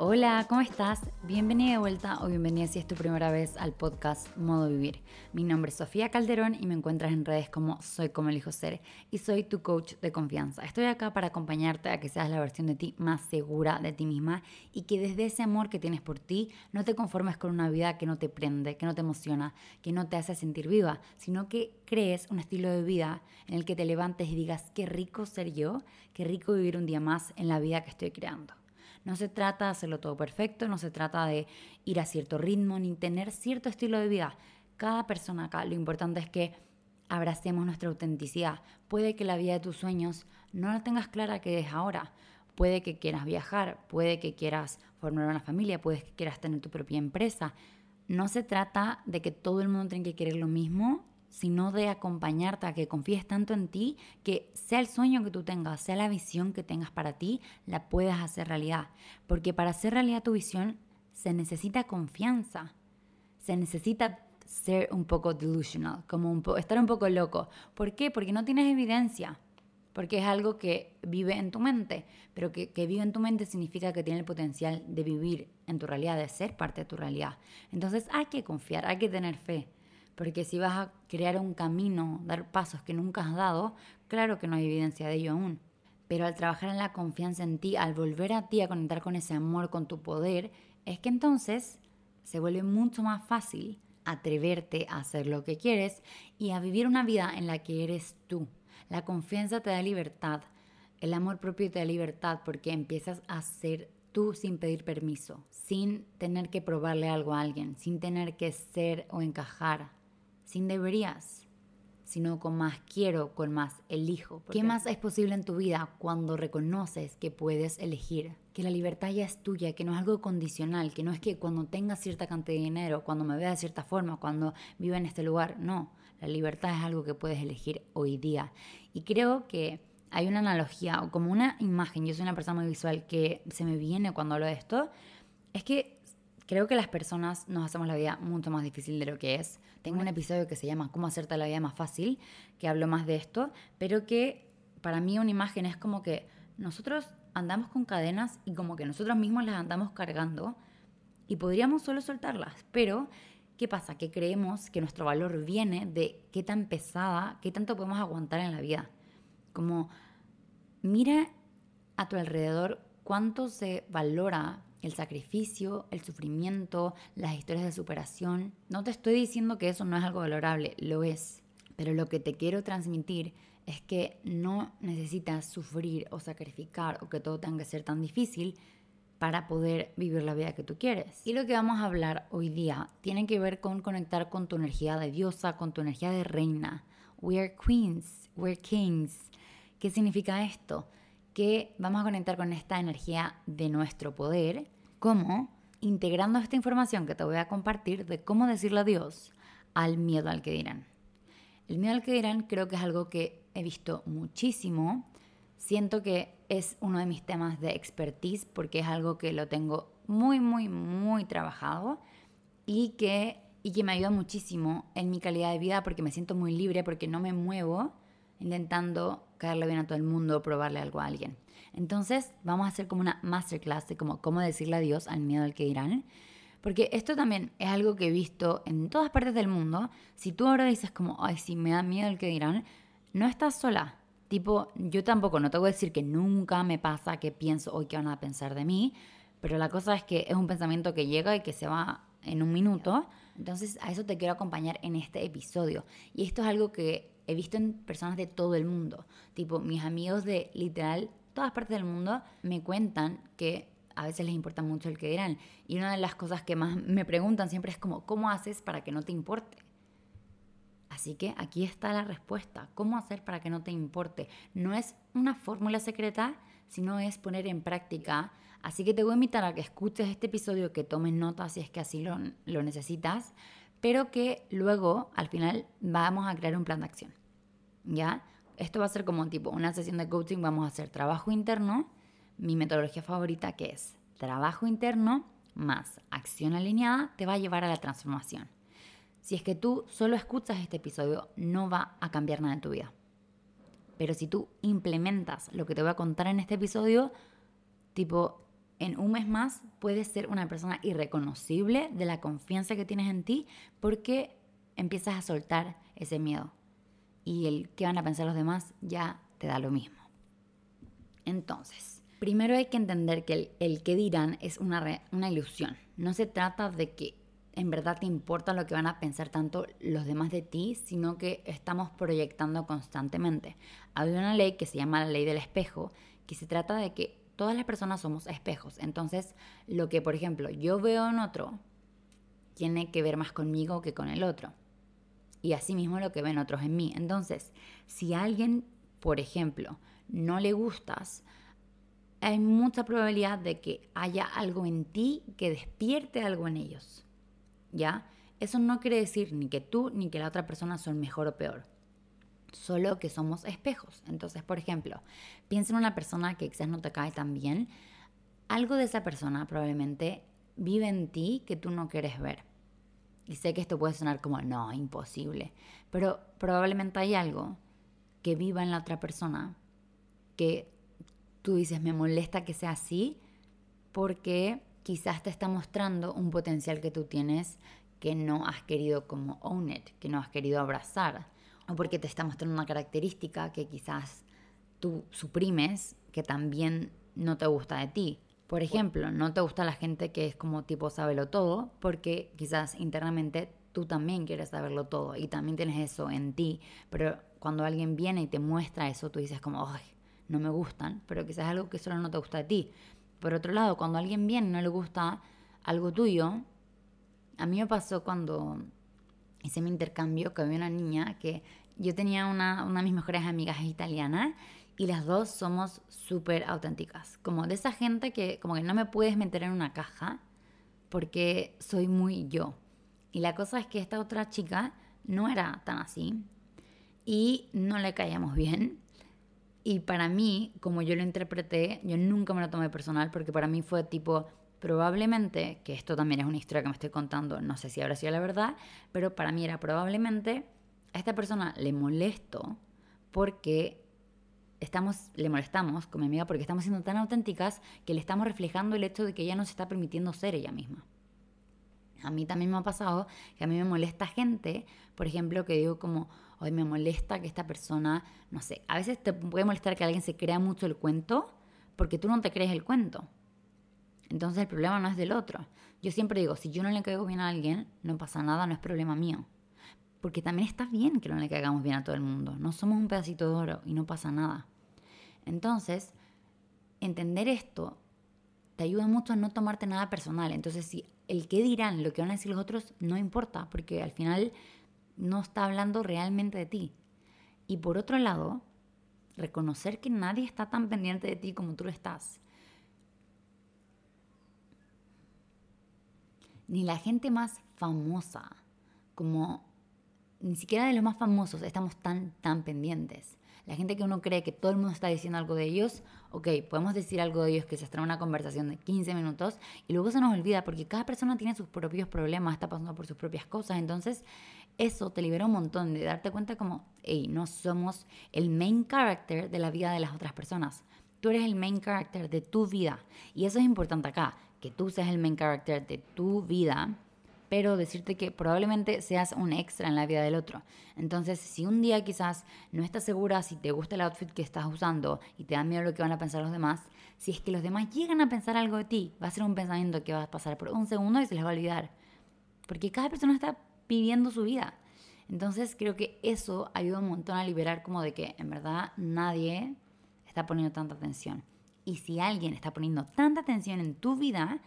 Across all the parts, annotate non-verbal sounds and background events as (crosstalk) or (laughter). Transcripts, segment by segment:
Hola, ¿cómo estás? Bienvenida de vuelta o bienvenida si es tu primera vez al podcast Modo Vivir. Mi nombre es Sofía Calderón y me encuentras en redes como Soy como elijo ser y soy tu coach de confianza. Estoy acá para acompañarte a que seas la versión de ti más segura de ti misma y que desde ese amor que tienes por ti no te conformes con una vida que no te prende, que no te emociona, que no te hace sentir viva, sino que crees un estilo de vida en el que te levantes y digas qué rico ser yo, qué rico vivir un día más en la vida que estoy creando. No se trata de hacerlo todo perfecto, no se trata de ir a cierto ritmo ni tener cierto estilo de vida. Cada persona acá, lo importante es que abracemos nuestra autenticidad. Puede que la vida de tus sueños no la tengas clara que es ahora. Puede que quieras viajar, puede que quieras formar una familia, puede que quieras tener tu propia empresa. No se trata de que todo el mundo tenga que querer lo mismo sino de acompañarte a que confíes tanto en ti que sea el sueño que tú tengas, sea la visión que tengas para ti, la puedas hacer realidad. Porque para hacer realidad tu visión se necesita confianza, se necesita ser un poco delusional, como estar un poco loco. ¿Por qué? Porque no tienes evidencia, porque es algo que vive en tu mente, pero que vive en tu mente significa que tiene el potencial de vivir en tu realidad, de ser parte de tu realidad. Entonces hay que confiar, hay que tener fe. Porque si vas a crear un camino, dar pasos que nunca has dado, claro que no hay evidencia de ello aún. Pero al trabajar en la confianza en ti, al volver a ti a conectar con ese amor, con tu poder, es que entonces se vuelve mucho más fácil atreverte a hacer lo que quieres y a vivir una vida en la que eres tú. La confianza te da libertad, el amor propio te da libertad porque empiezas a ser tú sin pedir permiso, sin tener que probarle algo a alguien, sin tener que ser o encajar sin deberías, sino con más quiero, con más elijo. ¿Qué más es posible en tu vida cuando reconoces que puedes elegir? Que la libertad ya es tuya, que no es algo condicional, que no es que cuando tengas cierta cantidad de dinero, cuando me veas de cierta forma, cuando viva en este lugar, no. La libertad es algo que puedes elegir hoy día. Y creo que hay una analogía o como una imagen, yo soy una persona muy visual que se me viene cuando hablo de esto, es que Creo que las personas nos hacemos la vida mucho más difícil de lo que es. Tengo un episodio que se llama Cómo hacerte la vida más fácil, que hablo más de esto, pero que para mí una imagen es como que nosotros andamos con cadenas y como que nosotros mismos las andamos cargando y podríamos solo soltarlas, pero ¿qué pasa? Que creemos que nuestro valor viene de qué tan pesada, qué tanto podemos aguantar en la vida. Como mira a tu alrededor cuánto se valora el sacrificio, el sufrimiento, las historias de superación. No te estoy diciendo que eso no es algo valorable, lo es. Pero lo que te quiero transmitir es que no necesitas sufrir o sacrificar o que todo tenga que ser tan difícil para poder vivir la vida que tú quieres. Y lo que vamos a hablar hoy día tiene que ver con conectar con tu energía de diosa, con tu energía de reina. We are queens, we're kings. ¿Qué significa esto? Que vamos a conectar con esta energía de nuestro poder, como integrando esta información que te voy a compartir de cómo decirle adiós al miedo al que dirán. El miedo al que dirán creo que es algo que he visto muchísimo. Siento que es uno de mis temas de expertise porque es algo que lo tengo muy, muy, muy trabajado y que, y que me ayuda muchísimo en mi calidad de vida porque me siento muy libre, porque no me muevo intentando caerle bien a todo el mundo, probarle algo a alguien. Entonces, vamos a hacer como una masterclass de como cómo decirle adiós al miedo al que dirán. Porque esto también es algo que he visto en todas partes del mundo. Si tú ahora dices como, ay, sí, me da miedo el que dirán, no estás sola. Tipo, yo tampoco, no te voy a decir que nunca me pasa que pienso hoy que van a pensar de mí, pero la cosa es que es un pensamiento que llega y que se va en un minuto. Entonces, a eso te quiero acompañar en este episodio. Y esto es algo que he visto en personas de todo el mundo. Tipo, mis amigos de literal todas partes del mundo me cuentan que a veces les importa mucho el que dirán. Y una de las cosas que más me preguntan siempre es como, ¿cómo haces para que no te importe? Así que aquí está la respuesta. ¿Cómo hacer para que no te importe? No es una fórmula secreta, sino es poner en práctica. Así que te voy a invitar a que escuches este episodio, que tomes notas si es que así lo, lo necesitas, pero que luego, al final, vamos a crear un plan de acción. ¿Ya? Esto va a ser como tipo una sesión de coaching, vamos a hacer trabajo interno, mi metodología favorita que es trabajo interno más acción alineada, te va a llevar a la transformación. Si es que tú solo escuchas este episodio, no va a cambiar nada en tu vida. Pero si tú implementas lo que te voy a contar en este episodio, tipo, en un mes más puedes ser una persona irreconocible de la confianza que tienes en ti porque empiezas a soltar ese miedo. Y el que van a pensar los demás ya te da lo mismo. Entonces, primero hay que entender que el, que dirán es una, una ilusión. No se trata de que en verdad te importa lo que van a pensar tanto los demás de ti, sino que estamos proyectando constantemente. Hay una ley que se llama la ley del espejo, que se trata de que todas las personas somos espejos. Entonces, lo que, por ejemplo, yo veo en otro, tiene que ver más conmigo que con el otro. Y asimismo lo que ven otros en mí. Entonces, si a alguien, por ejemplo, no le gustas, hay mucha probabilidad de que haya algo en ti que despierte algo en ellos. ¿Ya? Eso no quiere decir ni que tú ni que la otra persona son mejor o peor solo que somos espejos. Entonces, por ejemplo, piensa en una persona que quizás no te cae tan bien, algo de esa persona probablemente vive en ti que tú no quieres ver. Y sé que esto puede sonar como, no, imposible, pero probablemente hay algo que viva en la otra persona que tú dices, me molesta que sea así porque quizás te está mostrando un potencial que tú tienes que no has querido como own it, que no has querido abrazar o porque te está mostrando una característica que quizás tú suprimes que también no te gusta de ti. Por ejemplo, no te gusta la gente que es como tipo sábelo todo, porque quizás internamente tú también quieres saberlo todo y también tienes eso en ti, pero cuando alguien viene y te muestra eso, tú dices como, ay, no me gustan, pero quizás es algo que solo no te gusta de ti. Por otro lado, cuando alguien viene y no le gusta algo tuyo, a mí me pasó cuando hice mi intercambio que había una niña que yo tenía una, una de mis mejores amigas italiana y las dos somos súper auténticas. Como de esa gente que como que no me puedes meter en una caja porque soy muy yo. Y la cosa es que esta otra chica no era tan así y no le caíamos bien. Y para mí, como yo lo interpreté, yo nunca me lo tomé personal porque para mí fue tipo, probablemente, que esto también es una historia que me estoy contando, no sé si habrá sido la verdad, pero para mí era probablemente a esta persona le molesto porque estamos, le molestamos con mi amiga porque estamos siendo tan auténticas que le estamos reflejando el hecho de que ella no se está permitiendo ser ella misma. A mí también me ha pasado que a mí me molesta gente, por ejemplo, que digo como, hoy me molesta que esta persona, no sé, a veces te puede molestar que alguien se crea mucho el cuento porque tú no te crees el cuento. Entonces el problema no es del otro. Yo siempre digo, si yo no le caigo bien a alguien, no pasa nada, no es problema mío. Porque también está bien que no le caigamos bien a todo el mundo. No somos un pedacito de oro y no pasa nada. Entonces, entender esto te ayuda mucho a no tomarte nada personal. Entonces, si el qué dirán, lo que van a decir los otros, no importa, porque al final no está hablando realmente de ti. Y por otro lado, reconocer que nadie está tan pendiente de ti como tú lo estás. Ni la gente más famosa como ni siquiera de los más famosos estamos tan, tan pendientes. La gente que uno cree que todo el mundo está diciendo algo de ellos, ok, podemos decir algo de ellos que se extrae una conversación de 15 minutos y luego se nos olvida porque cada persona tiene sus propios problemas, está pasando por sus propias cosas. Entonces, eso te libera un montón de darte cuenta como, hey, no somos el main character de la vida de las otras personas. Tú eres el main character de tu vida. Y eso es importante acá, que tú seas el main character de tu vida pero decirte que probablemente seas un extra en la vida del otro. Entonces, si un día quizás no estás segura si te gusta el outfit que estás usando y te da miedo lo que van a pensar los demás, si es que los demás llegan a pensar algo de ti, va a ser un pensamiento que va a pasar por un segundo y se les va a olvidar. Porque cada persona está viviendo su vida. Entonces, creo que eso ayuda un montón a liberar como de que en verdad nadie está poniendo tanta atención. Y si alguien está poniendo tanta atención en tu vida,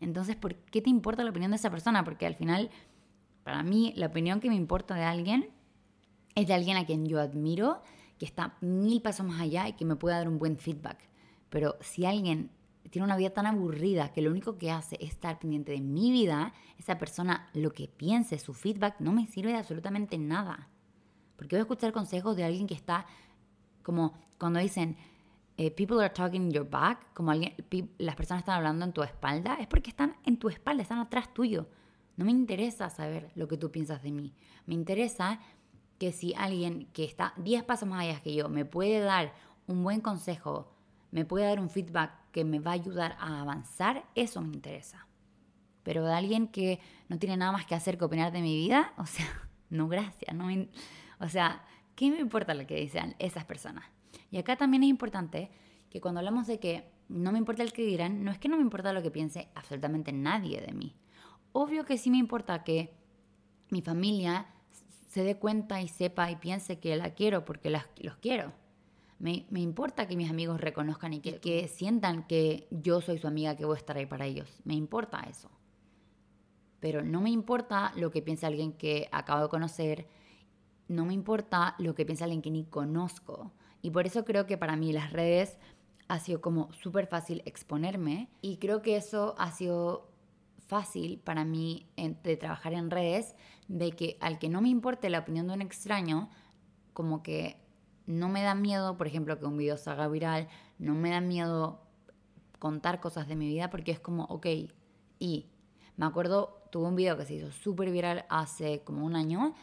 entonces, ¿por qué te importa la opinión de esa persona? Porque al final, para mí, la opinión que me importa de alguien es de alguien a quien yo admiro, que está mil pasos más allá y que me puede dar un buen feedback. Pero si alguien tiene una vida tan aburrida que lo único que hace es estar pendiente de mi vida, esa persona lo que piense, su feedback, no me sirve de absolutamente nada. Porque voy a escuchar consejos de alguien que está como cuando dicen, eh, people are talking in your back, como alguien, las personas están hablando en tu espalda, es porque están en tu espalda, están atrás tuyo. No me interesa saber lo que tú piensas de mí. Me interesa que si alguien que está 10 pasos más allá que yo me puede dar un buen consejo, me puede dar un feedback que me va a ayudar a avanzar, eso me interesa. Pero de alguien que no tiene nada más que hacer que opinar de mi vida, o sea, (laughs) no gracias, no o sea, ¿qué me importa lo que dicen esas personas? Y acá también es importante que cuando hablamos de que no me importa el que dirán, no es que no me importa lo que piense absolutamente nadie de mí. Obvio que sí me importa que mi familia se dé cuenta y sepa y piense que la quiero porque los quiero. Me, importa que mis amigos reconozcan y que, que sientan que yo soy su amiga, que voy a estar ahí para ellos. Me importa eso. Pero no me importa lo que piense alguien que acabo de conocer, no me importa lo que piense alguien que ni conozco. Y por eso creo que para mí las redes ha sido como súper fácil exponerme. Y creo que eso ha sido fácil para mí de trabajar en redes, de que al que no me importe la opinión de un extraño, como que no me da miedo, por ejemplo, que un video salga viral, no me da miedo contar cosas de mi vida porque es como, ok, y me acuerdo, tuve un video que se hizo súper viral hace como un año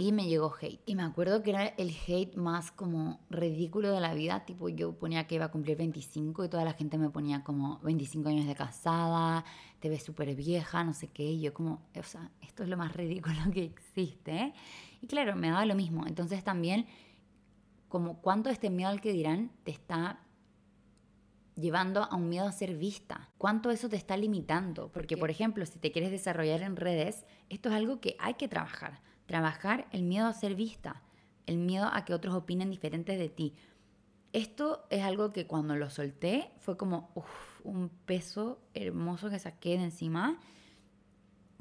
y me llegó hate. Y me acuerdo que era el hate más como ridículo de la vida. Tipo, yo ponía que iba a cumplir 25 y toda la gente me ponía como 25 años de casada, te ves súper vieja, no sé qué. Y yo como, o sea, esto es lo más ridículo que existe. Y claro, me daba lo mismo. Entonces también, como cuánto este miedo al que dirán te está llevando a un miedo a ser vista. ¿Cuánto eso te está limitando? Porque, por ejemplo, si te quieres desarrollar en redes, esto es algo que hay que trabajar Trabajar el miedo a ser vista, el miedo a que otros opinen diferentes de ti. Esto es algo que cuando lo solté fue como un peso hermoso que saqué de encima,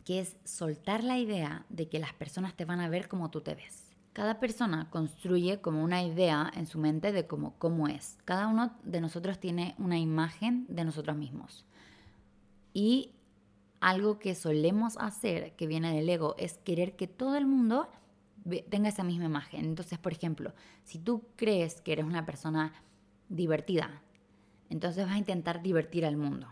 que es soltar la idea de que las personas te van a ver como tú te ves. Cada persona construye como una idea en su mente de cómo, cómo es. Cada uno de nosotros tiene una imagen de nosotros mismos. Y algo que solemos hacer, que viene del ego, es querer que todo el mundo tenga esa misma imagen. Entonces, por ejemplo, si tú crees que eres una persona divertida, entonces vas a intentar divertir al mundo,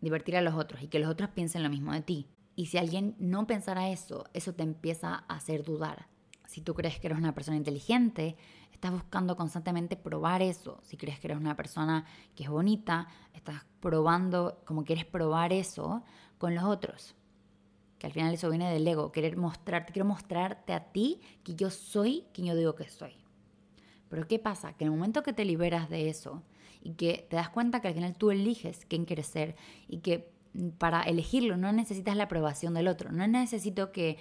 divertir a los otros y que los otros piensen lo mismo de ti. Y si alguien no pensara eso, eso te empieza a hacer dudar. Si tú crees que eres una persona inteligente, estás buscando constantemente probar eso. Si crees que eres una persona que es bonita, estás probando, como quieres probar eso con los otros. Que al final eso viene del ego, querer mostrarte, quiero mostrarte a ti que yo soy quien yo digo que soy. Pero ¿qué pasa? Que en el momento que te liberas de eso y que te das cuenta que al final tú eliges quién quieres ser y que para elegirlo no necesitas la aprobación del otro, no necesito que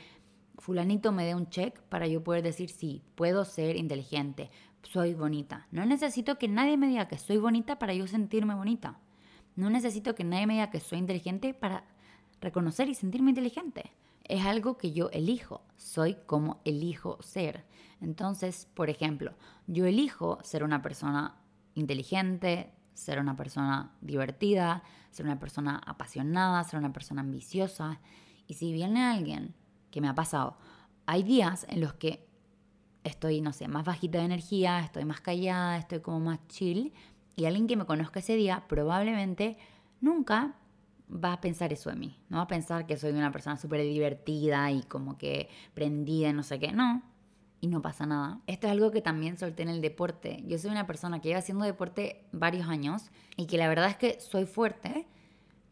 fulanito me dé un check para yo poder decir sí, puedo ser inteligente, soy bonita. No necesito que nadie me diga que soy bonita para yo sentirme bonita. No necesito que nadie me diga que soy inteligente para reconocer y sentirme inteligente. Es algo que yo elijo, soy como elijo ser. Entonces, por ejemplo, yo elijo ser una persona inteligente, ser una persona divertida, ser una persona apasionada, ser una persona ambiciosa. Y si viene alguien que me ha pasado, hay días en los que estoy, no sé, más bajita de energía, estoy más callada, estoy como más chill, y alguien que me conozca ese día probablemente nunca va a pensar eso de mí. No va a pensar que soy una persona súper divertida y como que prendida no sé qué. No. Y no pasa nada. Esto es algo que también solté en el deporte. Yo soy una persona que lleva haciendo deporte varios años y que la verdad es que soy fuerte,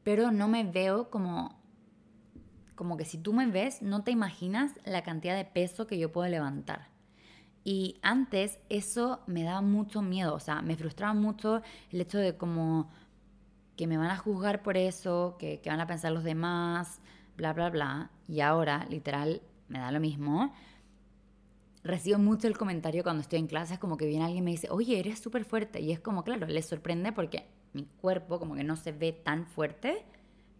pero no me veo como como que si tú me ves, no te imaginas la cantidad de peso que yo puedo levantar. Y antes eso me daba mucho miedo, o sea, me frustraba mucho el hecho de como que me van a juzgar por eso, que, van a pensar los demás, bla, bla, bla. Y ahora, literal, me da lo mismo. Recibo mucho el comentario cuando estoy en clases, como que viene alguien y me dice, oye, eres súper fuerte. Y es como, claro, les sorprende porque mi cuerpo como que no se ve tan fuerte,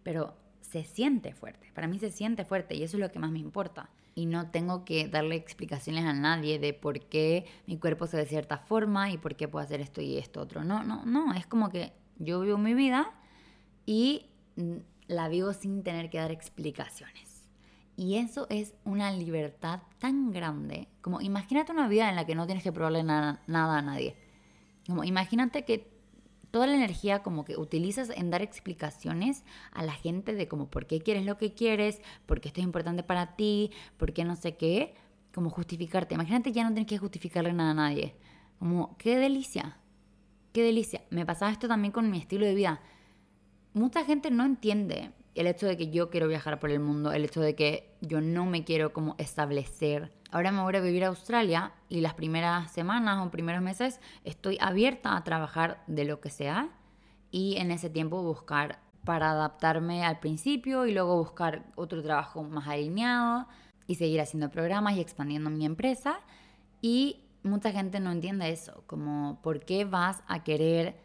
pero se siente fuerte. Para mí se siente fuerte y eso es lo que más me importa. Y no tengo que darle explicaciones a nadie de por qué mi cuerpo se ve de cierta forma y por qué puedo hacer esto y esto otro. No, no, no. Es como que yo vivo mi vida y la vivo sin tener que dar explicaciones. Y eso es una libertad tan grande. Como imagínate una vida en la que no tienes que probarle nada a nadie. Como imagínate que toda la energía como que utilizas en dar explicaciones a la gente de como por qué quieres lo que quieres, por qué esto es importante para ti, por qué no sé qué, como justificarte. Imagínate ya no tienes que justificarle nada a nadie. Como, qué delicia. qué delicia. Me pasaba esto también con mi estilo de vida. Mucha gente no entiende el hecho de que yo quiero viajar por el mundo, el hecho de que yo no me quiero como establecer. Ahora me voy a vivir a Australia y las primeras semanas o primeros meses estoy abierta a trabajar de lo que sea y en ese tiempo buscar para adaptarme al principio y luego buscar otro trabajo más alineado y seguir haciendo programas y expandiendo mi empresa. Y mucha gente no entiende eso, como por qué vas a querer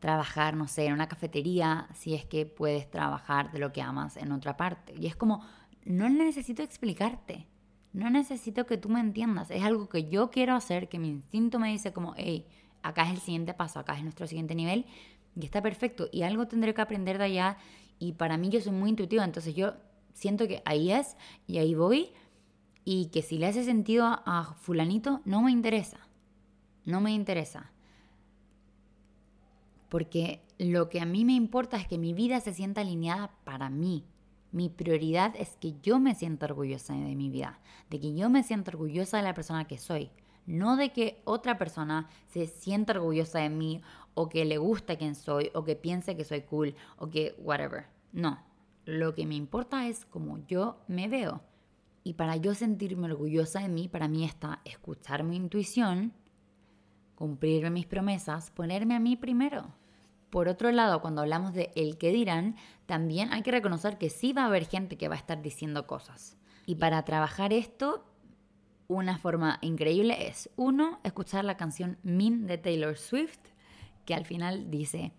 trabajar, no sé, en una cafetería si es que puedes trabajar de lo que amas en otra parte. Y es como, no necesito explicarte, no necesito que tú me entiendas, es algo que yo quiero hacer, que mi instinto me dice como, hey, acá es el siguiente paso, acá es nuestro siguiente nivel y está perfecto. Y algo tendré que aprender de allá y para mí yo soy muy intuitiva, entonces yo siento que ahí es y ahí voy y que si le hace sentido a fulanito, no me interesa, no me interesa. Porque lo que a mí me importa es que mi vida se sienta alineada para mí. Mi prioridad es que yo me sienta orgullosa de mi vida, de que yo me sienta orgullosa de la persona que soy, no de que otra persona se sienta orgullosa de mí o que le gusta quién soy o que piense que soy cool o que whatever. No, lo que me importa es cómo yo me veo. Y para yo sentirme orgullosa de mí, para mí está escuchar mi intuición, cumplir mis promesas, ponerme a mí primero. Por otro lado, cuando hablamos de el que dirán, también hay que reconocer que sí va a haber gente que va a estar diciendo cosas. Y para trabajar esto, una forma increíble es, uno, escuchar la canción Mean de Taylor Swift, que al final dice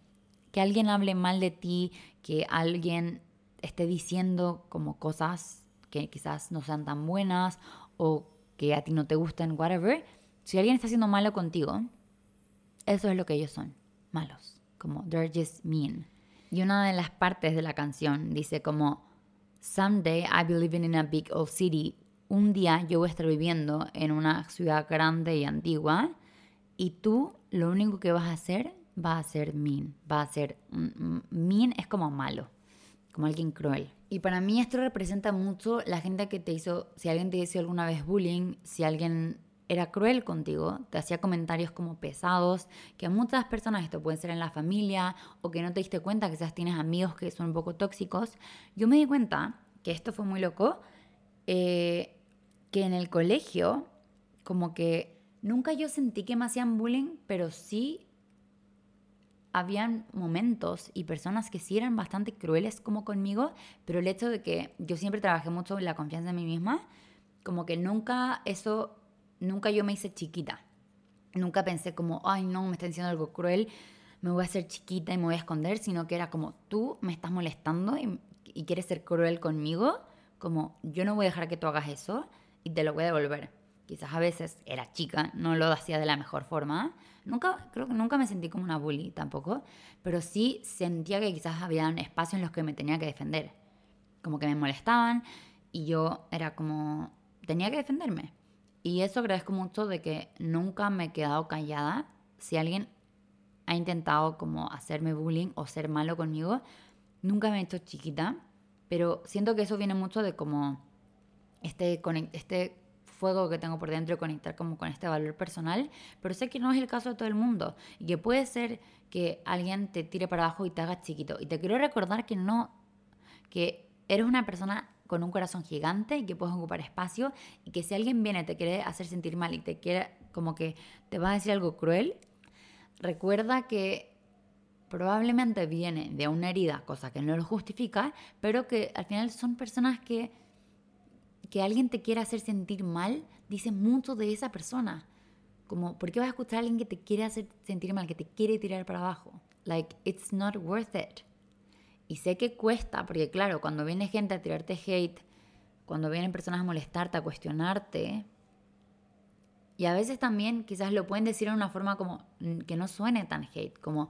que alguien hable mal de ti, que alguien esté diciendo como cosas que quizás no sean tan buenas o que a ti no te gusten, whatever. Si alguien está haciendo malo contigo, eso es lo que ellos son, malos como they're just mean. Y una de las partes de la canción dice como Someday I'll be living in a big old city. Un día yo voy a estar viviendo en una ciudad grande y antigua y tú lo único que vas a hacer va a ser mean, va a ser mean es como malo, como alguien cruel. Y para mí esto representa mucho la gente que te hizo, si alguien te hizo alguna vez bullying, si alguien era cruel contigo, te hacía comentarios como pesados, que a muchas personas esto puede ser en la familia o que no te diste cuenta, quizás tienes amigos que son un poco tóxicos. Yo me di cuenta que esto fue muy loco, eh, que en el colegio, como que nunca yo sentí que me hacían bullying, pero sí habían momentos y personas que sí eran bastante crueles como conmigo, pero el hecho de que yo siempre trabajé mucho la confianza en mí misma, como que nunca eso nunca yo me hice chiquita. Nunca pensé como, ay, no, me está diciendo algo cruel, me voy a hacer chiquita y me voy a esconder, sino que era como, tú me estás molestando y, quieres ser cruel conmigo, como, yo no voy a dejar que tú hagas eso y te lo voy a devolver. Quizás a veces era chica, no lo hacía de la mejor forma. Nunca, creo que nunca me sentí como una bully tampoco, pero sí sentía que quizás había espacios en los que me tenía que defender. Como que me molestaban y yo era como, tenía que defenderme. Y eso agradezco mucho de que nunca me he quedado callada. Si alguien ha intentado como hacerme bullying o ser malo conmigo, nunca me he hecho chiquita. Pero siento que eso viene mucho de como este, este fuego que tengo por dentro de conectar como con este valor personal, pero sé que no es el caso de todo el mundo y que puede ser que alguien te tire para abajo y te haga chiquito. Y te quiero recordar que no, que eres una persona con un corazón gigante y que puedes ocupar espacio y que si alguien viene te quiere hacer sentir mal y te quiere como que te va a decir algo cruel, recuerda que probablemente viene de una herida, cosa que no lo justifica, pero que al final son personas que que alguien te quiera hacer sentir mal, dice mucho de esa persona. Como, ¿por qué vas a escuchar a alguien que te quiere hacer sentir mal, que te quiere tirar para abajo? Like, it's not worth it. Y sé que cuesta, porque claro, cuando viene gente a tirarte hate, cuando vienen personas a molestarte, a cuestionarte, y a veces también quizás lo pueden decir de una forma como mm, que no suene tan hate, como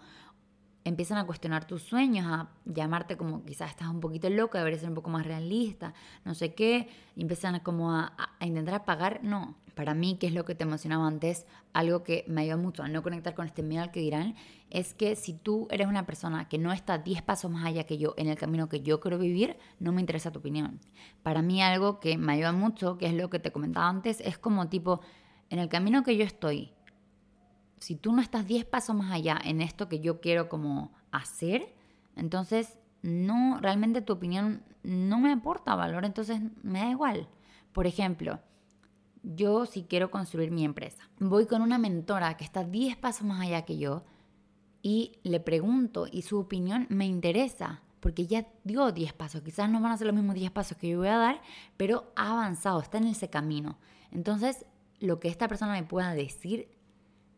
empiezan a cuestionar tus sueños, a llamarte como quizás estás un poquito loca, deberías ser un poco más realista, no sé qué, y empiezan como a, a, intentar apagar, no. Para mí, que es lo que te mencionaba antes, algo que me ayuda mucho a no conectar con este miedo al que dirán, es que si tú eres una persona que no está 10 pasos más allá que yo en el camino que yo quiero vivir, no me interesa tu opinión. Para mí algo que me ayuda mucho, que es lo que te comentaba antes, es como tipo, en el camino que yo estoy, si tú no estás 10 pasos más allá en esto que yo quiero como hacer, entonces no, realmente tu opinión no me aporta valor, entonces me da igual. Por ejemplo, yo si quiero construir mi empresa, voy con una mentora que está 10 pasos más allá que yo y le pregunto y su opinión me interesa porque ya dio 10 pasos, quizás no van a ser los mismos 10 pasos que yo voy a dar, pero ha avanzado, está en ese camino. Entonces, lo que esta persona me pueda decir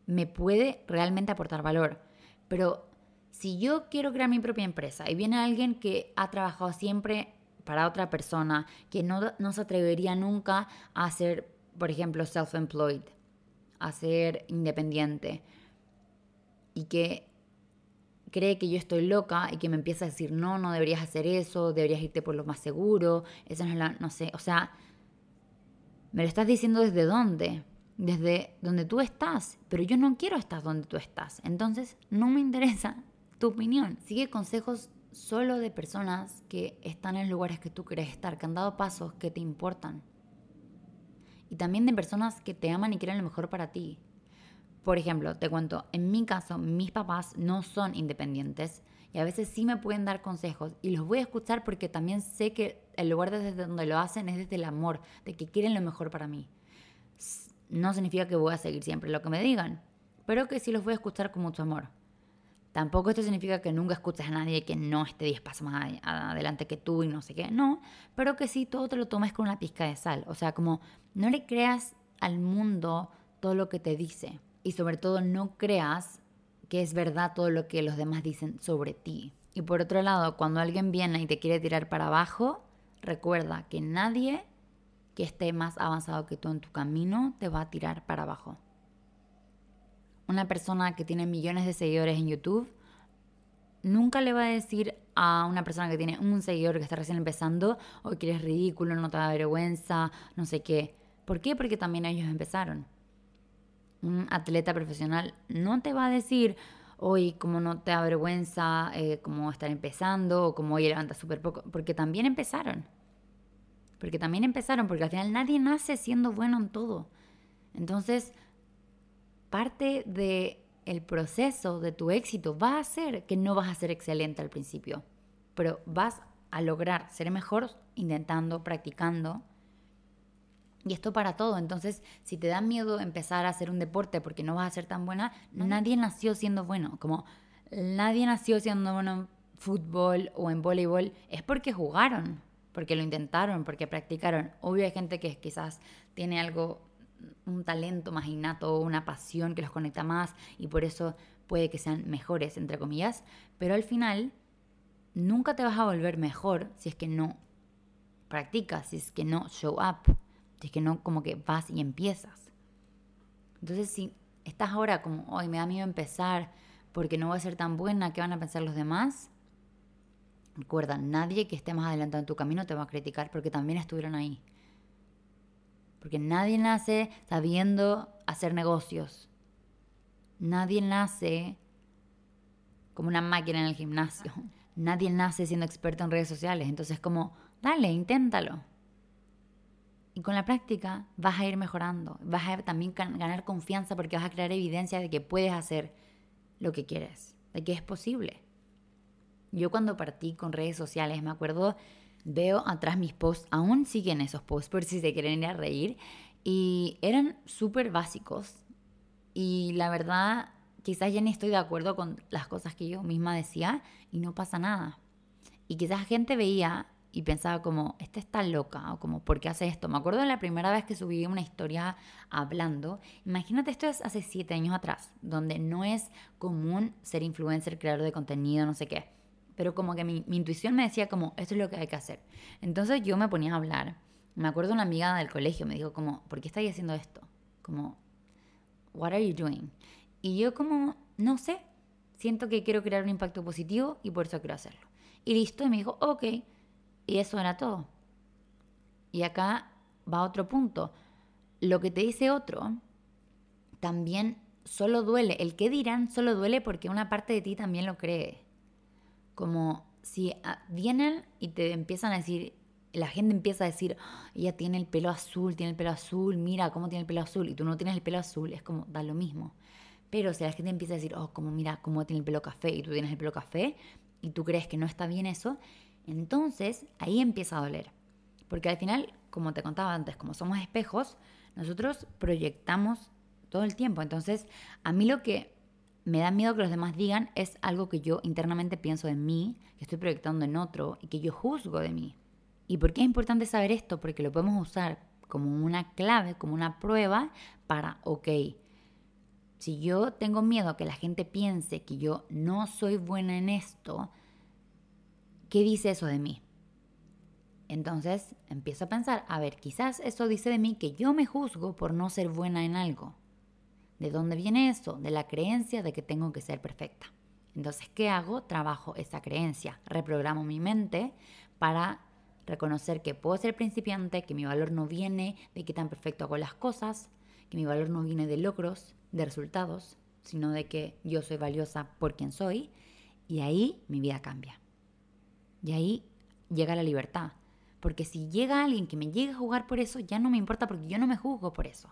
me puede realmente aportar valor. Pero si yo quiero crear mi propia empresa y viene alguien que ha trabajado siempre para otra persona, que no, no se atrevería nunca a ser, por ejemplo, self-employed, a ser independiente, y que cree que yo estoy loca y que me empieza a decir, no, no deberías hacer eso, deberías irte por lo más seguro, eso no es la, no sé, o sea, me lo estás diciendo desde dónde, desde donde tú estás, pero yo no quiero estar donde tú estás, entonces no me interesa (laughs) tu opinión. Sigue consejos solo de personas que están en lugares que tú quieres estar, que han dado pasos que te importan. Y también de personas que te aman y quieren lo mejor para ti. Por ejemplo, te cuento, en mi caso, mis papás no son independientes y a veces sí me pueden dar consejos y los voy a escuchar porque también sé que el lugar desde donde lo hacen es desde el amor, de que quieren lo mejor para mí no significa que voy a seguir siempre lo que me digan, pero que sí los voy a escuchar con mucho amor. Tampoco esto significa que nunca escuches a nadie que no esté 10 pasos más adelante que tú y no sé qué, no, pero que sí todo te lo tomes con una pizca de sal, o sea, como no le creas al mundo todo lo que te dice y sobre todo no creas que es verdad todo lo que los demás dicen sobre ti. Y por otro lado, cuando alguien viene y te quiere tirar para abajo, recuerda que nadie que esté más avanzado que tú en tu camino te va a tirar para abajo. Una persona que tiene millones de seguidores en YouTube nunca le va a decir a una persona que tiene un seguidor que está recién empezando, o que eres ridículo, no te da vergüenza, no sé qué. ¿Por qué? Porque también ellos empezaron. Un atleta profesional no te va a decir, hoy como no te da vergüenza, eh, como estar empezando, o como hoy levanta súper poco, porque también empezaron. Porque también empezaron, porque al final nadie nace siendo bueno en todo. Entonces, parte de el proceso de tu éxito va a ser que no vas a ser excelente al principio, pero vas a lograr ser mejor intentando, practicando. Y esto para todo. Entonces, si te da miedo empezar a hacer un deporte porque no vas a ser tan buena, nadie nació siendo bueno. Como nadie nació siendo bueno en fútbol o en voleibol, es porque jugaron porque lo intentaron, porque practicaron. Obvio hay gente que quizás tiene algo, un talento más innato, una pasión que los conecta más y por eso puede que sean mejores, entre comillas, pero al final nunca te vas a volver mejor si es que no practicas, si es que no show up, si es que no como que vas y empiezas. Entonces si estás ahora como, hoy me da miedo empezar porque no voy a ser tan buena, ¿qué van a pensar los demás? Recuerda, nadie que esté más adelantado en tu camino te va a criticar porque también estuvieron ahí. Porque nadie nace sabiendo hacer negocios. Nadie nace como una máquina en el gimnasio. Nadie nace siendo experto en redes sociales. Entonces, como, dale, inténtalo. Y con la práctica vas a ir mejorando. Vas a también ganar confianza porque vas a crear evidencia de que puedes hacer lo que quieres, de que es posible. Yo cuando partí con redes sociales, me acuerdo, veo atrás mis posts, aún siguen esos posts por si se quieren ir a reír, y eran súper básicos. Y la verdad, quizás ya ni estoy de acuerdo con las cosas que yo misma decía y no pasa nada. Y quizás gente veía y pensaba como, esta está loca, o como, ¿por qué hace esto? Me acuerdo de la primera vez que subí una historia hablando. Imagínate, esto es hace siete años atrás, donde no es común ser influencer, creador de contenido, no sé qué pero como que mi, intuición me decía como, esto es lo que hay que hacer. Entonces yo me ponía a hablar. Me acuerdo una amiga del colegio me dijo como, ¿por qué estás haciendo esto? Como, what are you doing? Y yo como, no sé, siento que quiero crear un impacto positivo y por eso quiero hacerlo. Y listo, y me dijo, ok, y eso era todo. Y acá va otro punto. Lo que te dice otro también solo duele. El que dirán solo duele porque una parte de ti también lo cree. Como si ah, vienen y te empiezan a decir, la gente empieza a decir, ella tiene el pelo azul, tiene el pelo azul, mira cómo tiene el pelo azul, y tú no tienes el pelo azul, es como, da lo mismo. Pero si la gente empieza a decir, oh, como mira, cómo tiene el pelo café y tú tienes el pelo café y tú crees que no está bien eso, entonces ahí empieza a doler. Porque al final, como te contaba antes, como somos espejos, nosotros proyectamos todo el tiempo. Entonces, a mí lo que me da miedo que los demás digan es algo que yo internamente pienso de mí, que estoy proyectando en otro y que yo juzgo de mí. ¿Y por qué es importante saber esto? Porque lo podemos usar como una clave, como una prueba para, ok, si yo tengo miedo que la gente piense que yo no soy buena en esto, ¿qué dice eso de mí? Entonces empiezo a pensar, a ver, quizás eso dice de mí que yo me juzgo por no ser buena en algo. ¿De dónde viene eso? De la creencia de que tengo que ser perfecta. Entonces, ¿qué hago? Trabajo esa creencia, reprogramo mi mente para reconocer que puedo ser principiante, que mi valor no viene de qué tan perfecto hago las cosas, que mi valor no viene de logros, de resultados, sino de que yo soy valiosa por quien soy, y ahí mi vida cambia. Y ahí llega la libertad. Porque si llega alguien que me llegue a jugar por eso, ya no me importa porque yo no me juzgo por eso.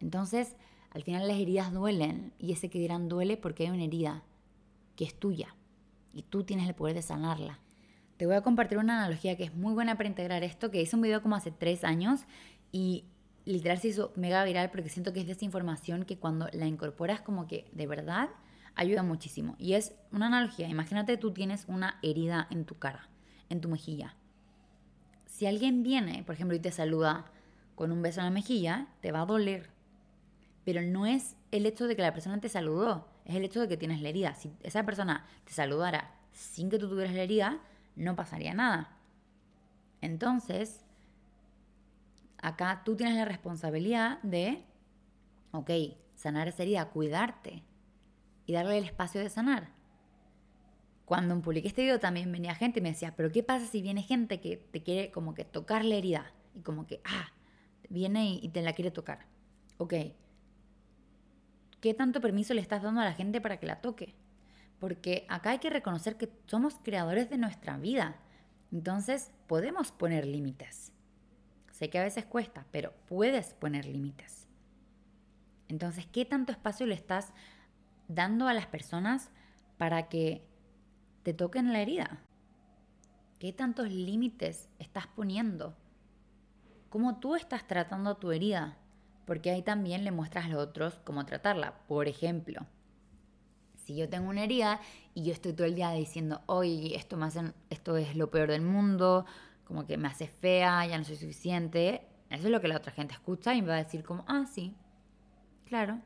Entonces, al final las heridas duelen y ese que dirán duele porque hay una herida que es tuya y tú tienes el poder de sanarla. Te voy a compartir una analogía que es muy buena para integrar esto, que hice un video como hace tres años y literal se hizo mega viral porque siento que es de esa información que cuando la incorporas como que de verdad ayuda muchísimo. Y es una analogía, imagínate tú tienes una herida en tu cara, en tu mejilla. Si alguien viene, por ejemplo, y te saluda con un beso en la mejilla, te va a doler. Pero no es el hecho de que la persona te saludó, es el hecho de que tienes la herida. Si esa persona te saludara sin que tú tuvieras la herida, no pasaría nada. Entonces, acá tú tienes la responsabilidad de, ok, sanar esa herida, cuidarte y darle el espacio de sanar. Cuando publiqué este video también venía gente y me decía, pero ¿qué pasa si viene gente que te quiere como que tocar la herida? Y como que, ah, viene y te la quiere tocar. Ok, ¿qué tanto permiso le estás dando a la gente para que la toque? Porque acá hay que reconocer que somos creadores de nuestra vida. Entonces podemos poner límites. Sé que a veces cuesta, pero puedes poner límites. Entonces, ¿qué tanto espacio le estás dando a las personas para que te toquen la herida? ¿Qué tantos límites estás poniendo? ¿Cómo tú estás tratando tu herida? Porque ahí también le muestras a los otros cómo tratarla. Por ejemplo, si yo tengo una herida y yo estoy todo el día diciendo, oye, esto, me esto es lo peor del mundo, como que me hace fea, ya no soy suficiente. Eso es lo que la otra gente escucha y me va a decir como, ah, sí, claro.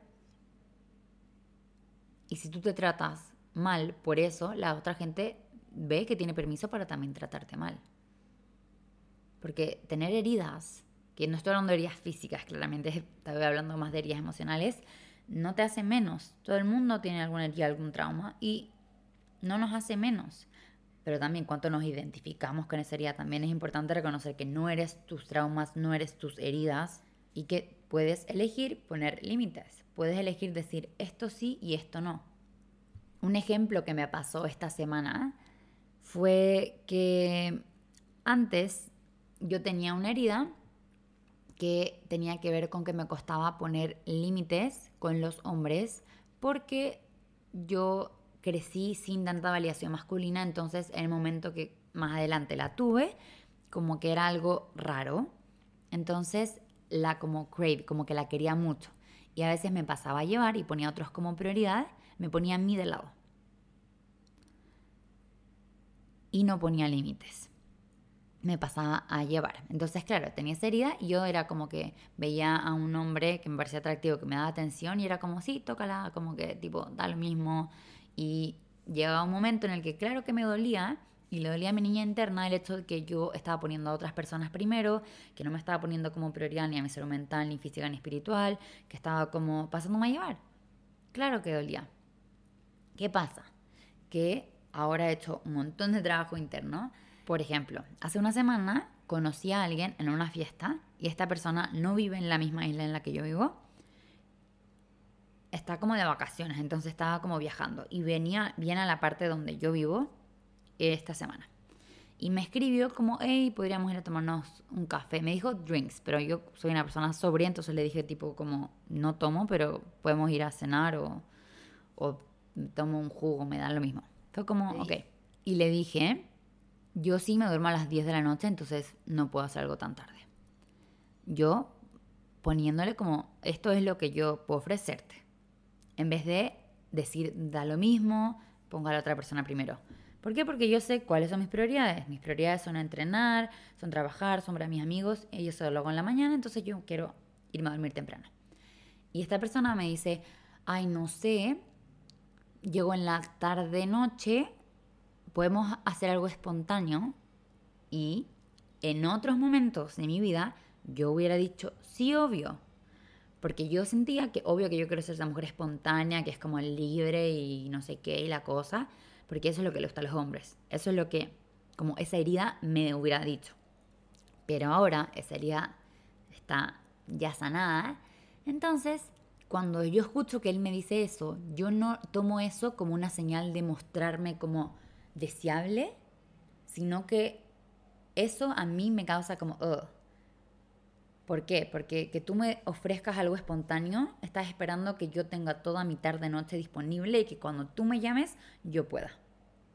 Y si tú te tratas mal por eso, la otra gente ve que tiene permiso para también tratarte mal. Porque tener heridas, que no estoy hablando de heridas físicas, claramente (laughs) estoy hablando más de heridas emocionales, no te hace menos. Todo el mundo tiene alguna herida, algún trauma y no nos hace menos pero también cuánto nos identificamos con esa herida. También es importante reconocer que no eres tus traumas, no eres tus heridas y que puedes elegir poner límites. Puedes elegir decir esto sí y esto no. Un ejemplo que me pasó esta semana fue que antes yo tenía una herida que tenía que ver con que me costaba poner límites con los hombres porque yo crecí sin tanta validación masculina, entonces en el momento que más adelante la tuve, como que era algo raro, entonces la como crave, como que la quería mucho. Y a veces me pasaba a llevar y ponía otros como prioridad, me ponía a mí de lado. Y no ponía límites. Me pasaba a llevar. Entonces, claro, tenía esa herida y yo era como que veía a un hombre que me parecía atractivo, que me daba atención y era como, sí, tócala, como que tipo, da lo mismo. Y llegaba un momento en el que claro que me dolía, y le dolía a mi niña interna el hecho de que yo estaba poniendo a otras personas primero, que no me estaba poniendo como prioridad ni a mi salud mental, ni física, ni espiritual, que estaba como pasándome a llevar. Claro que dolía. ¿Qué pasa? Que ahora he hecho un montón de trabajo interno. Por ejemplo, hace una semana conocí a alguien en una fiesta y esta persona no vive en la misma isla en la que yo vivo está como de vacaciones, entonces estaba como viajando y venía bien a la parte donde yo vivo esta semana. Y me escribió como, hey, podríamos ir a tomarnos un café. Me dijo drinks, pero yo soy una persona sobria, entonces le dije tipo como, no tomo, pero podemos ir a cenar o, o tomo un jugo, me da lo mismo. Fue como, ok. Y le dije, yo sí me duermo a las 10 de la noche, entonces no puedo hacer algo tan tarde. Yo poniéndole como, esto es lo que yo puedo ofrecerte. En vez de decir, da lo mismo, ponga a la otra persona primero. ¿Por qué? Porque yo sé cuáles son mis prioridades. Mis prioridades son entrenar, son trabajar, son ver a mis amigos. Ellos se lo hago en la mañana, entonces yo quiero irme a dormir temprano. Y esta persona me dice, ay, no sé, llego en la tarde-noche, podemos hacer algo espontáneo. Y en otros momentos de mi vida, yo hubiera dicho, sí, obvio. Porque yo sentía que obvio que yo quiero ser esa mujer espontánea, que es como libre y no sé qué y la cosa, porque eso es lo que le gusta a los hombres. Eso es lo que, como esa herida me hubiera dicho. Pero ahora esa herida está ya sanada. Entonces, cuando yo escucho que él me dice eso, yo no tomo eso como una señal de mostrarme como deseable, sino que eso a mí me causa como, ¿Por qué? Porque que tú me ofrezcas algo espontáneo, estás esperando que yo tenga toda mi tarde noche disponible y que cuando tú me llames yo pueda.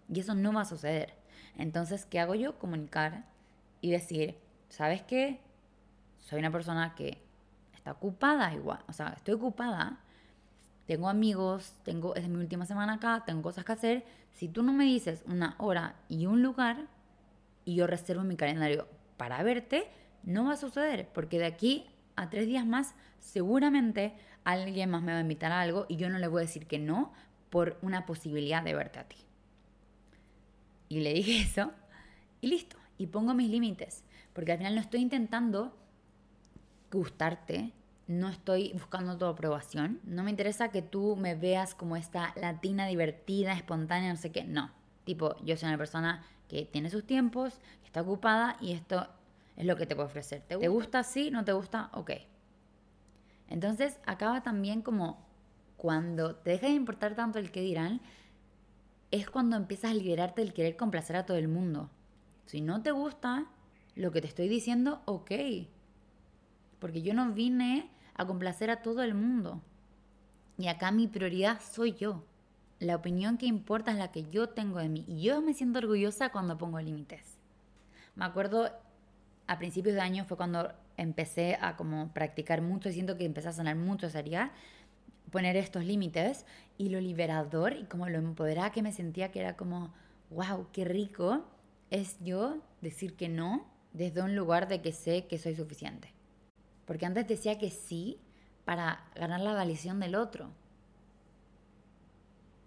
Y eso no va a suceder. Entonces, ¿qué hago yo? Comunicar y decir, ¿sabes qué? Soy una persona que está ocupada igual, o sea, estoy ocupada, tengo amigos, tengo, es mi última semana acá, tengo cosas que hacer. Si tú no me dices una hora y un lugar y yo reservo mi calendario para verte, no va a suceder, porque de aquí a tres días más seguramente alguien más me va a invitar a algo y yo no le voy a decir que no por una posibilidad de verte a ti. Y le dije (laughs) eso y listo. Y pongo mis límites, porque al final no estoy intentando gustarte, no estoy buscando tu aprobación, no me interesa que tú me veas como esta latina divertida, espontánea, no sé qué, no. Tipo, yo soy una persona que tiene sus tiempos, que está ocupada y esto es lo que te puedo ofrecer. ¿Te gusta? así? ¿No te gusta? Ok. Entonces acaba también como cuando te deja de importar tanto el que dirán, es cuando empiezas a liberarte del querer complacer a todo el mundo. Si no te gusta lo que te estoy diciendo, ok. Porque yo no vine a complacer a todo el mundo. Y acá mi prioridad soy yo. La opinión que importa es la que yo tengo de mí. Y yo me siento orgullosa cuando pongo límites. Me acuerdo a principios de año fue cuando empecé a como practicar mucho y siento que empecé a sanar mucho sería poner estos límites y lo liberador y como lo empoderada que me sentía que era como wow qué rico es yo decir que no desde un lugar de que sé que soy suficiente porque antes decía que sí para ganar la validación del otro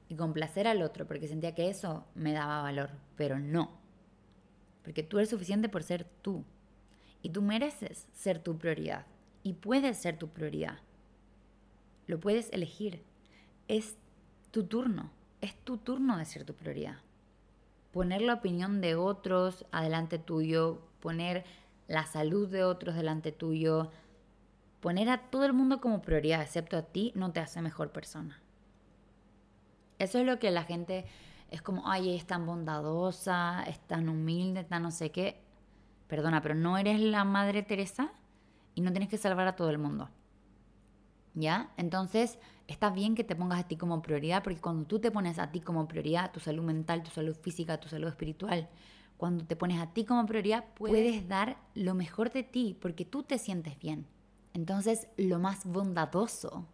y complacer al otro porque sentía que eso me daba valor pero no porque tú eres suficiente por ser tú y tú mereces ser tu prioridad. Y puedes ser tu prioridad. Lo puedes elegir. Es tu turno. Es tu turno de ser tu prioridad. Poner la opinión de otros adelante tuyo. Poner la salud de otros delante tuyo. Poner a todo el mundo como prioridad, excepto a ti, no te hace mejor persona. Eso es lo que la gente es como, ay, es tan bondadosa, es tan humilde, tan no sé qué perdona, pero no eres la Madre Teresa y no tienes que salvar a todo el mundo. ¿Ya? Entonces, está bien que te pongas a ti como prioridad, porque cuando tú te pones a ti como prioridad, tu salud mental, tu salud física, tu salud espiritual, cuando te pones a ti como prioridad, puedes dar lo mejor de ti, porque tú te sientes bien. Entonces, lo más bondadoso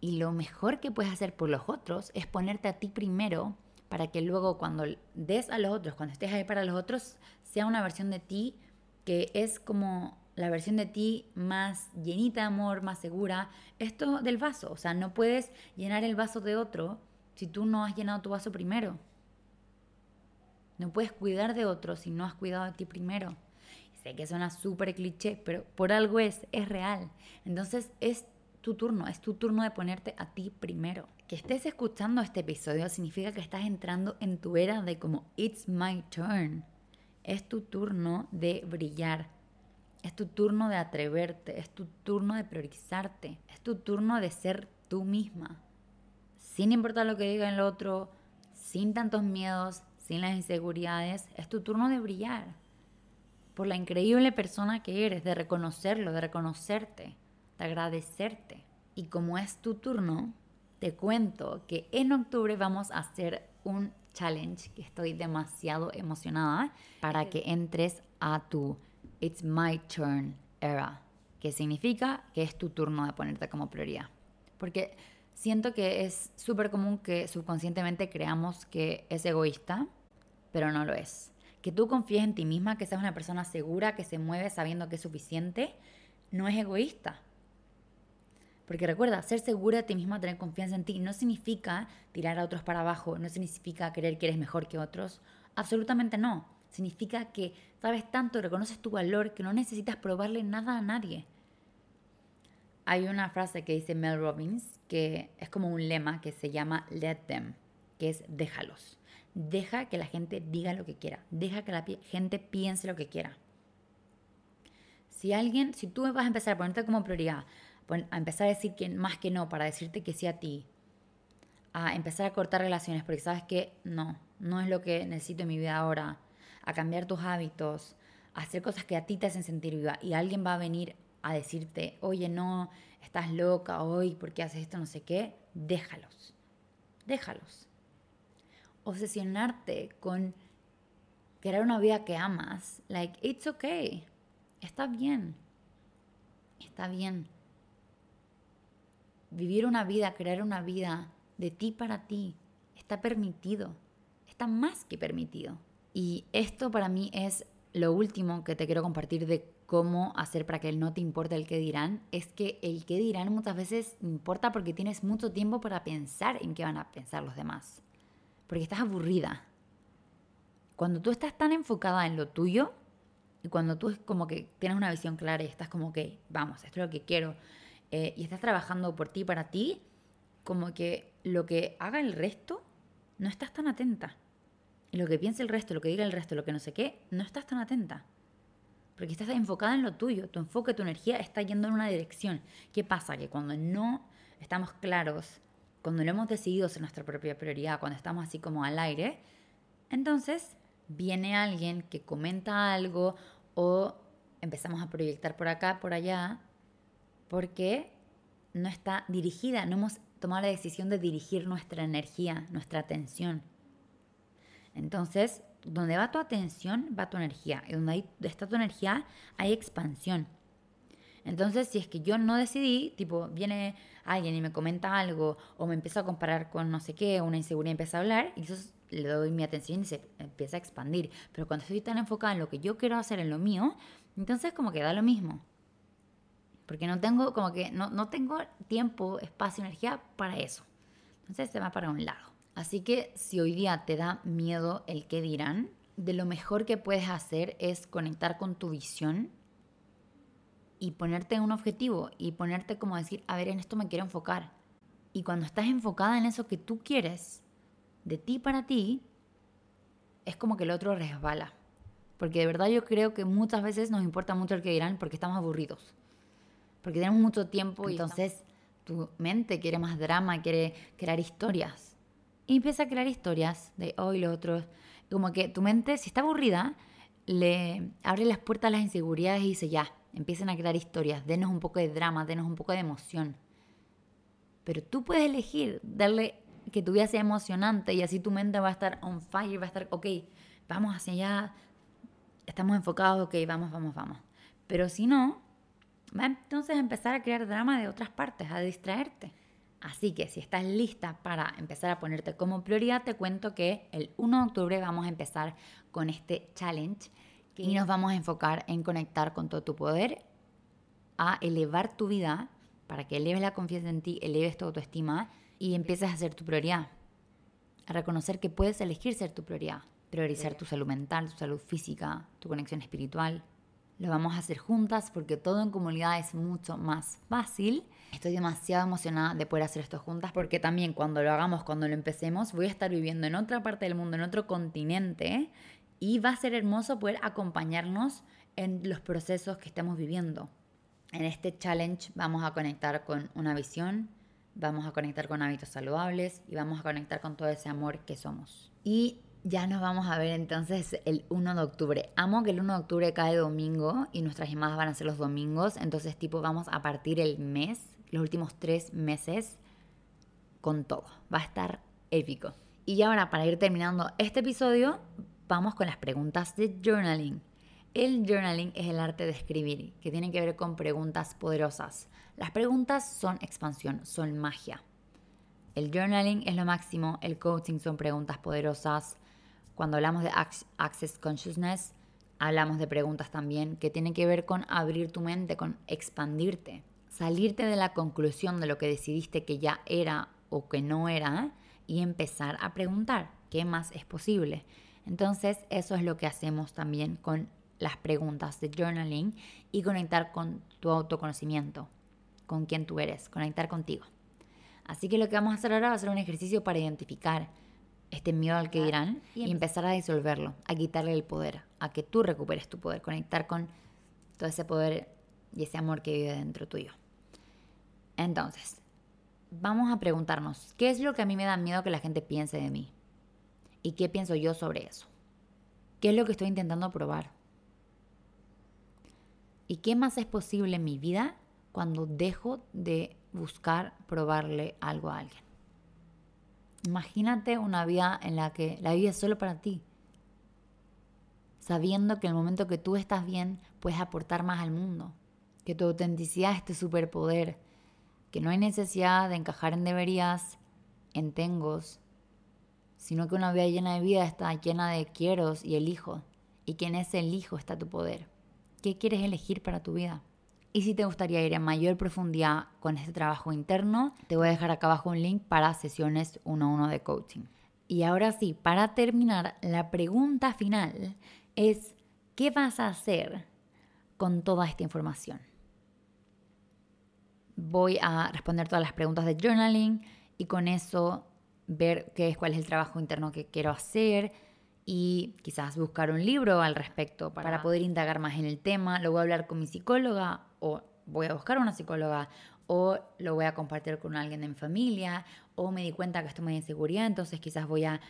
y lo mejor que puedes hacer por los otros es ponerte a ti primero para que luego cuando des a los otros, cuando estés ahí para los otros, sea una versión de ti que es como la versión de ti más llenita de amor, más segura. Esto del vaso, o sea, no puedes llenar el vaso de otro si tú no has llenado tu vaso primero. No puedes cuidar de otro si no has cuidado de ti primero. Sé que suena súper cliché, pero por algo es, es real. Entonces es tu turno, es tu turno de ponerte a ti primero. Que estés escuchando este episodio significa que estás entrando en tu era de como it's my turn es tu turno de brillar. Es tu turno de atreverte, es tu turno de priorizarte, es tu turno de ser tú misma. Sin importar lo que diga el otro, sin tantos miedos, sin las inseguridades, es tu turno de brillar. Por la increíble persona que eres, de reconocerlo, de reconocerte, de agradecerte. Y como es tu turno, te cuento que en octubre vamos a hacer un challenge que estoy demasiado emocionada para que entres a tu It's My Turn era, que significa que es tu turno de ponerte como prioridad. Porque siento que es súper común que subconscientemente creamos que es egoísta, pero no lo es. Que tú confíes en ti misma, que seas una persona segura, que se mueve sabiendo que es suficiente, no es egoísta. Porque recuerda, ser segura de ti misma, tener confianza en ti, no significa tirar a otros para abajo, no significa creer que eres mejor que otros. Absolutamente no. Significa que sabes tanto, reconoces tu valor, que no necesitas probarle nada a nadie. Hay una frase que dice Mel Robbins, que es como un lema que se llama Let them, que es déjalos. Deja que la gente diga lo que quiera. Deja que la gente piense lo que quiera. Si alguien, si tú vas a empezar a ponerte como prioridad a empezar a decir que más que no para decirte que sí a ti, a empezar a cortar relaciones porque sabes que no, no es lo que necesito en mi vida ahora, a cambiar tus hábitos, a hacer cosas que a ti te hacen sentir viva y alguien va a venir a decirte, oye, no, estás loca hoy, ¿por qué haces esto? No sé qué, déjalos, déjalos. Obsesionarte con crear una vida que amas, like, it's okay, está bien, está bien. Vivir una vida, crear una vida de ti para ti, está permitido, está más que permitido. Y esto para mí es lo último que te quiero compartir de cómo hacer para que no te importe el que dirán, es que el que dirán muchas veces importa porque tienes mucho tiempo para pensar en qué van a pensar los demás, porque estás aburrida. Cuando tú estás tan enfocada en lo tuyo, y cuando tú es como que tienes una visión clara y estás como que, vamos, esto es lo que quiero, eh, y estás trabajando por ti, para ti, como que lo que haga el resto, no estás tan atenta. Y lo que piense el resto, lo que diga el resto, lo que no sé qué, no estás tan atenta. Porque estás enfocada en lo tuyo, tu enfoque, tu energía está yendo en una dirección. ¿Qué pasa? Que cuando no estamos claros, cuando lo hemos decidido ser nuestra propia prioridad, cuando estamos así como al aire, entonces viene alguien que comenta algo o empezamos a proyectar por acá, por allá, porque no está dirigida, no hemos tomado la decisión de dirigir nuestra energía, nuestra atención. Entonces, donde va tu atención, va tu energía. Y donde está tu energía, hay expansión. Entonces, si es que yo no decidí, tipo, viene alguien y me comenta algo, o me empieza a comparar con no sé qué, una inseguridad empieza a hablar, y eso le doy mi atención y se empieza a expandir. Pero cuando estoy tan enfocada en lo que yo quiero hacer, en lo mío, entonces como que da lo mismo porque no tengo como que no, no tengo tiempo, espacio, energía para eso. Entonces se va para un lado. Así que si hoy día te da miedo el que dirán, de lo mejor que puedes hacer es conectar con tu visión y ponerte un objetivo y ponerte como decir, a ver, en esto me quiero enfocar. Y cuando estás enfocada en eso que tú quieres, de ti para ti, es como que el otro resbala. Porque de verdad yo creo que muchas veces nos importa mucho el que dirán porque estamos aburridos porque tenemos mucho tiempo y entonces tu mente quiere más drama, quiere crear historias. Y empieza a crear historias de hoy, lo otro. Como que tu mente, si está aburrida, le abre las puertas a las inseguridades y dice, ya, empiecen a crear historias, denos un poco de drama, denos un poco de emoción. Pero tú puedes elegir darle que tu vida sea emocionante y así tu mente va a estar on fire, va a estar, ok, vamos hacia allá, estamos enfocados, ok, vamos, vamos, vamos. Pero si no, va entonces a empezar a crear drama de otras partes, a distraerte. Así que si estás lista para empezar a ponerte como prioridad, te cuento que el 1 de octubre vamos a empezar con este challenge y nos vamos a enfocar en conectar con todo tu poder, a elevar tu vida para que eleves la confianza en ti, eleves tu autoestima y empieces a ser tu prioridad. A reconocer que puedes elegir ser tu prioridad, priorizar tu salud mental, tu salud física, tu conexión espiritual, lo vamos a hacer juntas porque todo en comunidad es mucho más fácil. Estoy demasiado emocionada de poder hacer esto juntas porque también cuando lo hagamos, cuando lo empecemos, voy a estar viviendo en otra parte del mundo, en otro continente y va a ser hermoso poder acompañarnos en los procesos que estamos viviendo. En este challenge vamos a conectar con una visión, vamos a conectar con hábitos saludables y vamos a conectar con todo ese amor que somos. Y Ya nos vamos a ver entonces el 1 de octubre. Amo que el 1 de octubre cae domingo y nuestras llamadas van a ser los domingos. Entonces, tipo, vamos a partir el mes, los últimos tres meses, con todo. Va a estar épico. Y ahora, para ir terminando este episodio, vamos con las preguntas de journaling. El journaling es el arte de escribir, que tiene que ver con preguntas poderosas. Las preguntas son expansión, son magia. El journaling es lo máximo, el coaching son preguntas poderosas cuando hablamos de Access Consciousness, hablamos de preguntas también que tienen que ver con abrir tu mente, con expandirte, salirte de la conclusión de lo que decidiste que ya era o que no era y empezar a preguntar qué más es posible. Entonces, eso es lo que hacemos también con las preguntas de journaling y conectar con tu autoconocimiento, con quién tú eres, conectar contigo. Así que lo que vamos a hacer ahora va a ser un ejercicio para identificar este miedo al que dirán y empezar a disolverlo, a quitarle el poder, a que tú recuperes tu poder, conectar con todo ese poder y ese amor que vive dentro tuyo. Entonces, vamos a preguntarnos, ¿qué es lo que a mí me da miedo que la gente piense de mí? ¿Y qué pienso yo sobre eso? ¿Qué es lo que estoy intentando probar? ¿Y qué más es posible en mi vida cuando dejo de buscar probarle algo a alguien? Imagínate una vida en la que la vida es solo para ti, sabiendo que el momento que tú estás bien puedes aportar más al mundo, que tu autenticidad es tu superpoder, que no hay necesidad de encajar en deberías, en tengos, sino que una vida llena de vida está llena de quieros y elijo, y que en ese elijo está tu poder. ¿Qué quieres elegir para tu vida? Y si te gustaría ir en mayor profundidad con este trabajo interno, te voy a dejar acá abajo un link para sesiones 1 a 1 de coaching. Y ahora sí, para terminar, la pregunta final es, ¿qué vas a hacer con toda esta información? Voy a responder todas las preguntas de journaling y con eso ver qué es, cuál es el trabajo interno que quiero hacer y quizás buscar un libro al respecto para, para poder indagar más en el tema. Lo voy a hablar con mi psicóloga o voy a buscar una psicóloga o lo voy a compartir con alguien de mi familia o me di cuenta que estoy muy inseguridad, entonces quizás voy a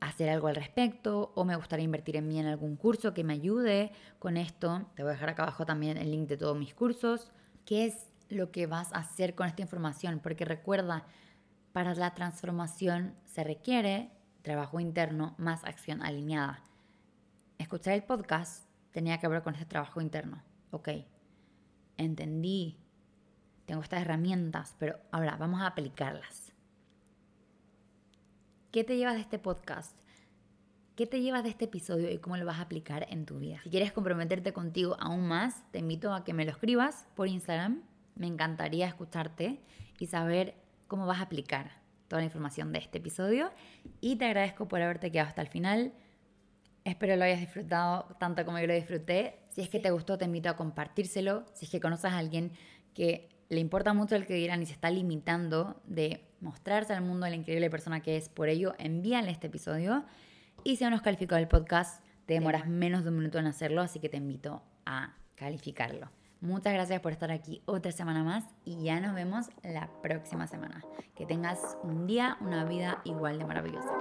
hacer algo al respecto o me gustaría invertir en mí en algún curso que me ayude con esto. Te voy a dejar acá abajo también el link de todos mis cursos. ¿Qué es lo que vas a hacer con esta información? Porque recuerda, para la transformación se requiere trabajo interno más acción alineada. Escuchar el podcast tenía que ver con este trabajo interno. Ok, entendí, tengo estas herramientas, pero ahora vamos a aplicarlas. ¿Qué te llevas de este podcast? ¿Qué te llevas de este episodio y cómo lo vas a aplicar en tu vida? Si quieres comprometerte contigo aún más, te invito a que me lo escribas por Instagram. Me encantaría escucharte y saber cómo vas a aplicar toda la información de este episodio. Y te agradezco por haberte quedado hasta el final. Espero lo hayas disfrutado tanto como yo lo disfruté. Si es que te gustó, te invito a compartírselo. Si es que conoces a alguien que le importa mucho el que dirán y se está limitando de mostrarse al mundo la increíble persona que es, por ello envíale este episodio. Y si aún no has calificado el podcast, te demoras menos de un minuto en hacerlo, así que te invito a calificarlo. Muchas gracias por estar aquí otra semana más y ya nos vemos la próxima semana. Que tengas un día, una vida igual de maravillosa.